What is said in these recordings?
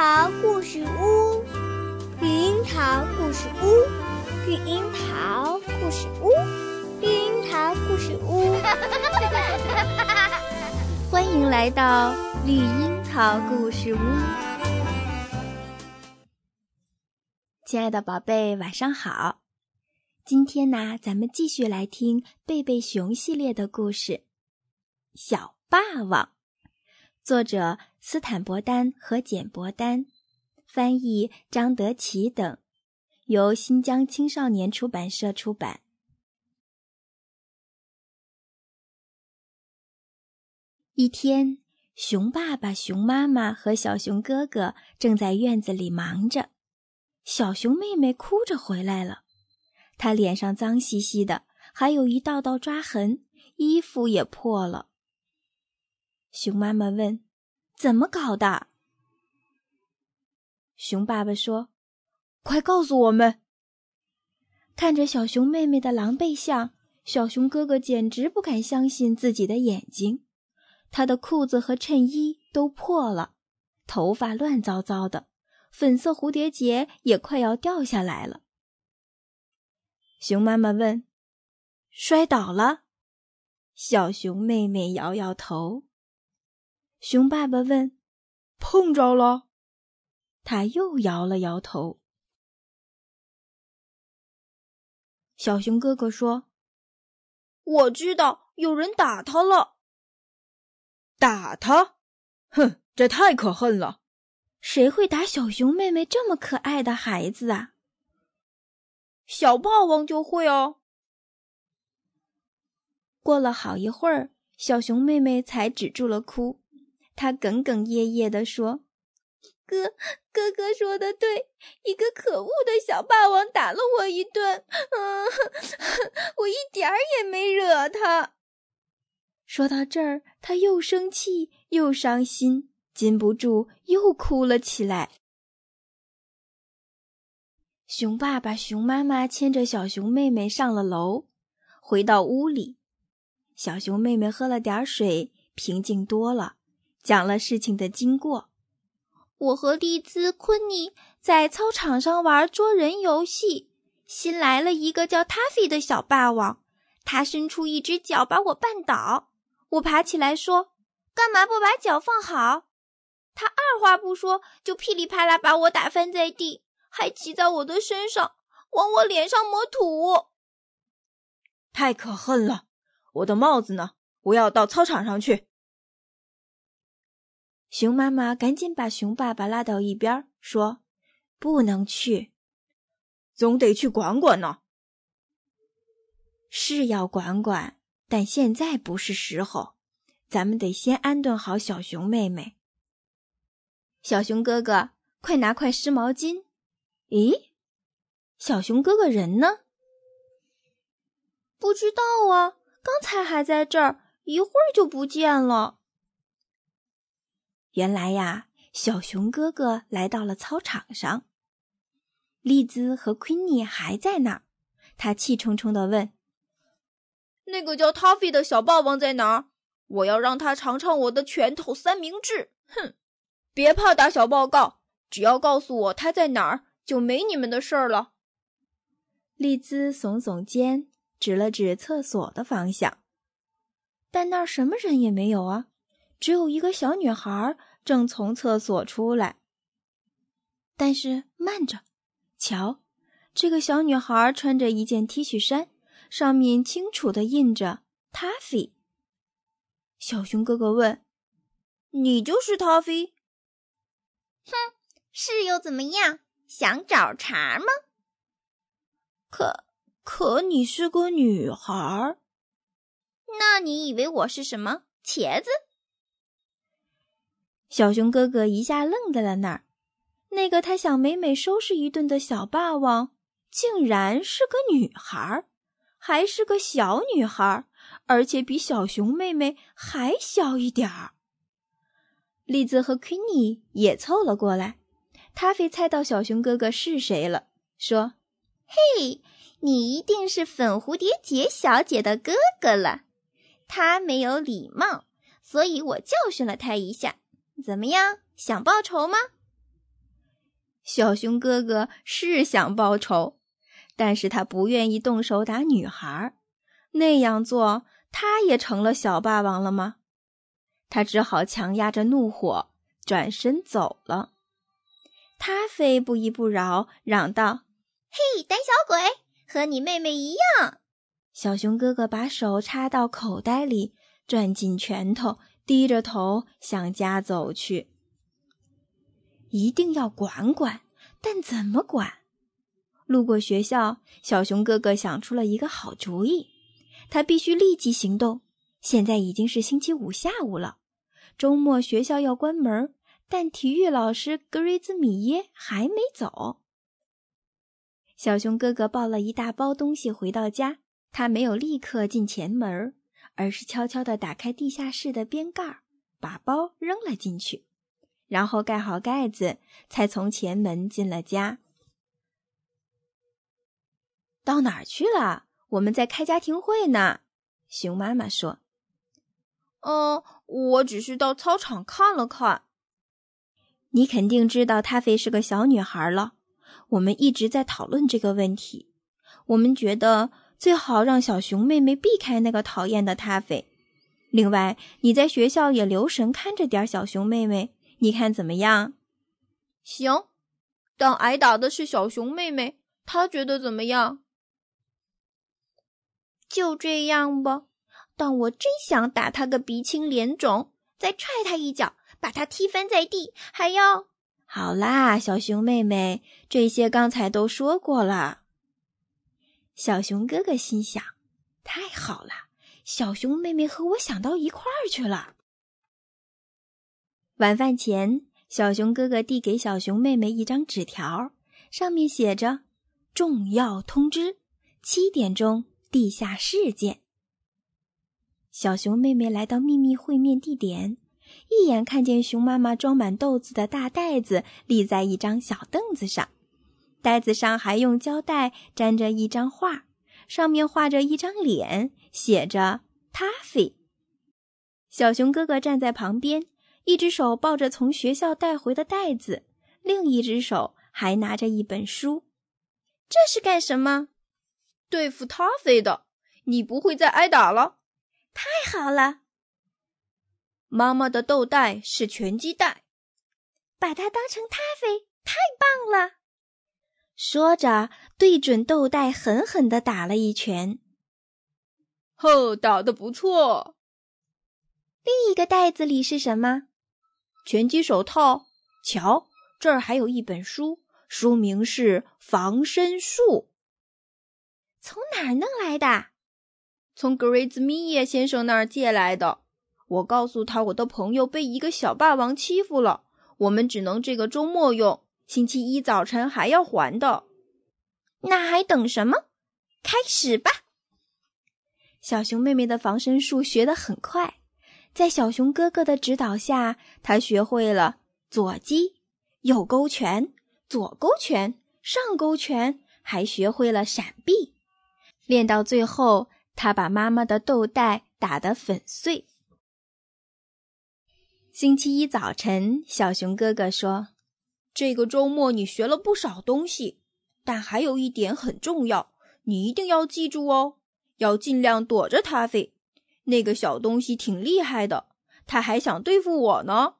桃故事屋，绿樱桃故事屋，绿樱桃故事屋，绿樱桃故事屋。欢迎来到绿樱桃故事屋，亲爱的宝贝，晚上好。今天呢，咱们继续来听贝贝熊系列的故事，《小霸王》。作者斯坦伯丹和简伯丹，翻译张德奇等，由新疆青少年出版社出版。一天，熊爸爸、熊妈妈和小熊哥哥正在院子里忙着，小熊妹妹哭着回来了，她脸上脏兮兮的，还有一道道抓痕，衣服也破了。熊妈妈问：“怎么搞的？”熊爸爸说：“快告诉我们。”看着小熊妹妹的狼狈相，小熊哥哥简直不敢相信自己的眼睛。他的裤子和衬衣都破了，头发乱糟糟的，粉色蝴蝶结也快要掉下来了。熊妈妈问：“摔倒了？”小熊妹妹摇摇头。熊爸爸问：“碰着了？”他又摇了摇头。小熊哥哥说：“我知道有人打他了。”打他？哼，这太可恨了！谁会打小熊妹妹这么可爱的孩子啊？小霸王就会哦。过了好一会儿，小熊妹妹才止住了哭。他哽哽咽咽地说：“哥，哥哥说的对，一个可恶的小霸王打了我一顿。嗯，我一点儿也没惹他。”说到这儿，他又生气又伤心，禁不住又哭了起来。熊爸爸、熊妈妈牵着小熊妹妹上了楼，回到屋里，小熊妹妹喝了点水，平静多了。讲了事情的经过。我和丽兹、昆尼在操场上玩捉人游戏，新来了一个叫塔菲的小霸王，他伸出一只脚把我绊倒，我爬起来说：“干嘛不把脚放好？”他二话不说就噼里啪啦把我打翻在地，还骑在我的身上往我脸上抹土。太可恨了！我的帽子呢？我要到操场上去。熊妈妈赶紧把熊爸爸拉到一边，说：“不能去，总得去管管呢。是要管管，但现在不是时候，咱们得先安顿好小熊妹妹。小熊哥哥，快拿块湿毛巾。咦，小熊哥哥人呢？不知道啊，刚才还在这儿，一会儿就不见了。”原来呀，小熊哥哥来到了操场上，丽兹和昆尼还在那儿。他气冲冲地问：“那个叫塔菲的小霸王在哪儿？我要让他尝尝我的拳头三明治！”哼，别怕打小报告，只要告诉我他在哪儿，就没你们的事儿了。丽兹耸耸肩，指了指厕所的方向，但那儿什么人也没有啊。只有一个小女孩正从厕所出来，但是慢着，瞧，这个小女孩穿着一件 T 恤衫，上面清楚的印着 “Taffy”。小熊哥哥问：“你就是 Taffy？” 哼，是又怎么样？想找茬吗？可可，你是个女孩。那你以为我是什么？茄子？小熊哥哥一下愣在了那儿，那个他想美美收拾一顿的小霸王，竟然是个女孩，还是个小女孩，而且比小熊妹妹还小一点儿。栗子和昆尼也凑了过来，他非猜到小熊哥哥是谁了，说：“嘿，你一定是粉蝴蝶结小姐的哥哥了。他没有礼貌，所以我教训了他一下。”怎么样？想报仇吗？小熊哥哥是想报仇，但是他不愿意动手打女孩，那样做他也成了小霸王了吗？他只好强压着怒火，转身走了。他非不依不饶，嚷道：“嘿，胆小鬼，和你妹妹一样！”小熊哥哥把手插到口袋里，攥紧拳头，低着头向家走去。一定要管管，但怎么管？路过学校，小熊哥哥想出了一个好主意。他必须立即行动。现在已经是星期五下午了，周末学校要关门，但体育老师格瑞兹米耶还没走。小熊哥哥抱了一大包东西回到家，他没有立刻进前门儿，而是悄悄地打开地下室的边盖，把包扔了进去。然后盖好盖子，才从前门进了家。到哪儿去了？我们在开家庭会呢。熊妈妈说：“嗯，我只是到操场看了看。你肯定知道她菲是个小女孩了。我们一直在讨论这个问题。我们觉得最好让小熊妹妹避开那个讨厌的她菲。另外，你在学校也留神看着点小熊妹妹。”你看怎么样？行，但挨打的是小熊妹妹，她觉得怎么样？就这样吧。但我真想打她个鼻青脸肿，再踹她一脚，把她踢翻在地，还要……好啦，小熊妹妹，这些刚才都说过了。小熊哥哥心想：太好了，小熊妹妹和我想到一块儿去了。晚饭前，小熊哥哥递给小熊妹妹一张纸条，上面写着：“重要通知，七点钟地下室见。”小熊妹妹来到秘密会面地点，一眼看见熊妈妈装满豆子的大袋子立在一张小凳子上，袋子上还用胶带粘着一张画，上面画着一张脸，写着 “Taffy”。小熊哥哥站在旁边。一只手抱着从学校带回的袋子，另一只手还拿着一本书。这是干什么？对付他飞的。你不会再挨打了。太好了！妈妈的豆袋是拳击袋，把它当成他飞，太棒！说着，对准豆袋狠狠地打了一拳。呵，打得不错。另一个袋子里是什么？拳击手套，瞧，这儿还有一本书，书名是《防身术》。从哪儿弄来的？从格瑞兹米耶先生那儿借来的。我告诉他，我的朋友被一个小霸王欺负了，我们只能这个周末用，星期一早晨还要还的。那还等什么？开始吧！小熊妹妹的防身术学得很快。在小熊哥哥的指导下，她学会了左击、右勾拳、左勾拳、上勾拳，还学会了闪避。练到最后，她把妈妈的豆袋打得粉碎。星期一早晨，小熊哥哥说：“这个周末你学了不少东西，但还有一点很重要，你一定要记住哦，要尽量躲着他飞。”那个小东西挺厉害的，他还想对付我呢。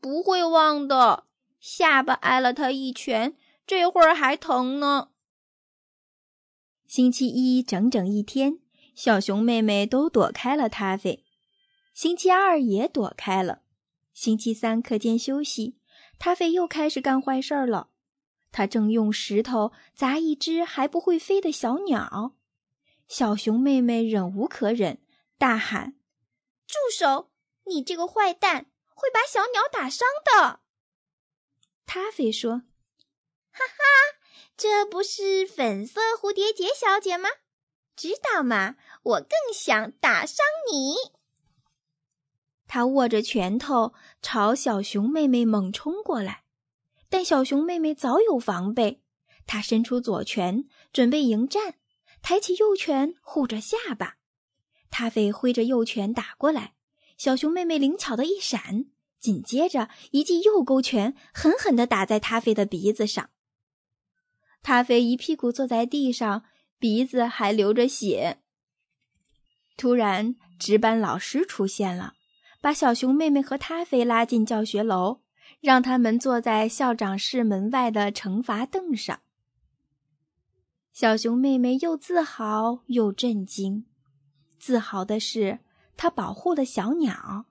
不会忘的，下巴挨了他一拳，这会儿还疼呢。星期一整整一天，小熊妹妹都躲开了咖啡。星期二也躲开了。星期三课间休息，咖啡又开始干坏事儿了。他正用石头砸一只还不会飞的小鸟。小熊妹妹忍无可忍。大喊：“住手！你这个坏蛋，会把小鸟打伤的。”咖啡说：“哈哈，这不是粉色蝴蝶结小姐吗？知道吗？我更想打伤你。”他握着拳头朝小熊妹妹猛冲过来，但小熊妹妹早有防备。她伸出左拳准备迎战，抬起右拳护着下巴。咖啡挥着右拳打过来，小熊妹妹灵巧的一闪，紧接着一记右勾拳狠狠地打在塔菲的鼻子上。塔菲一屁股坐在地上，鼻子还流着血。突然，值班老师出现了，把小熊妹妹和塔菲拉进教学楼，让他们坐在校长室门外的惩罚凳上。小熊妹妹又自豪又震惊。自豪的是，她保护了小鸟；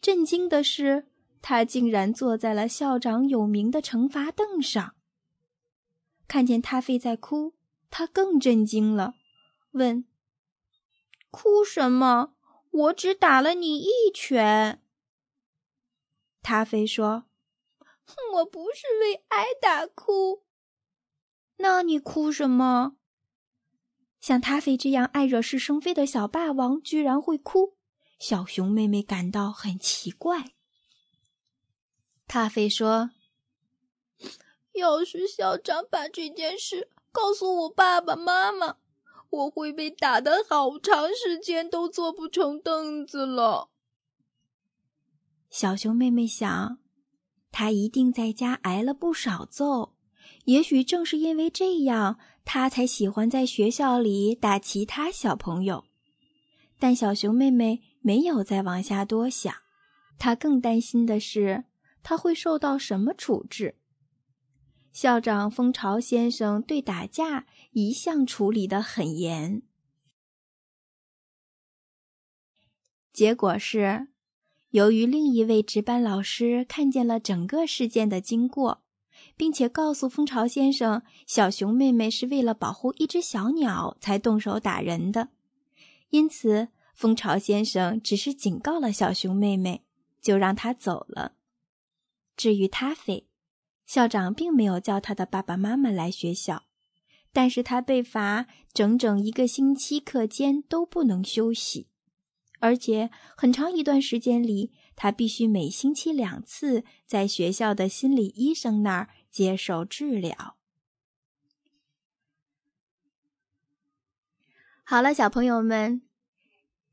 震惊的是，她竟然坐在了校长有名的惩罚凳上。看见塔菲在哭，他更震惊了，问：“哭什么？我只打了你一拳。”塔菲说：“我不是为挨打哭。”那你哭什么？像塔菲这样爱惹是生非的小霸王居然会哭，小熊妹妹感到很奇怪。塔菲说。要是校长把这件事告诉我爸爸妈妈，我会被打的好长时间都坐不成凳子了。小熊妹妹想，她一定在家挨了不少揍，也许正是因为这样，她才喜欢在学校里打其他小朋友。但小熊妹妹没有再往下多想，她更担心的是，她会受到什么处置。校长蜂巢先生对打架一向处理得很严，结果是，由于另一位值班老师看见了整个事件的经过，并且告诉蜂巢先生，小熊妹妹是为了保护一只小鸟才动手打人的，因此蜂巢先生只是警告了小熊妹妹，就让她走了。至于塔菲。校长并没有叫他的爸爸妈妈来学校，但是他被罚整整一个星期课间都不能休息，而且很长一段时间里，他必须每星期两次在学校的心理医生那儿接受治疗。好了，小朋友们，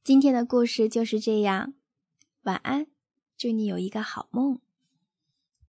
今天的故事就是这样，晚安，祝你有一个好梦。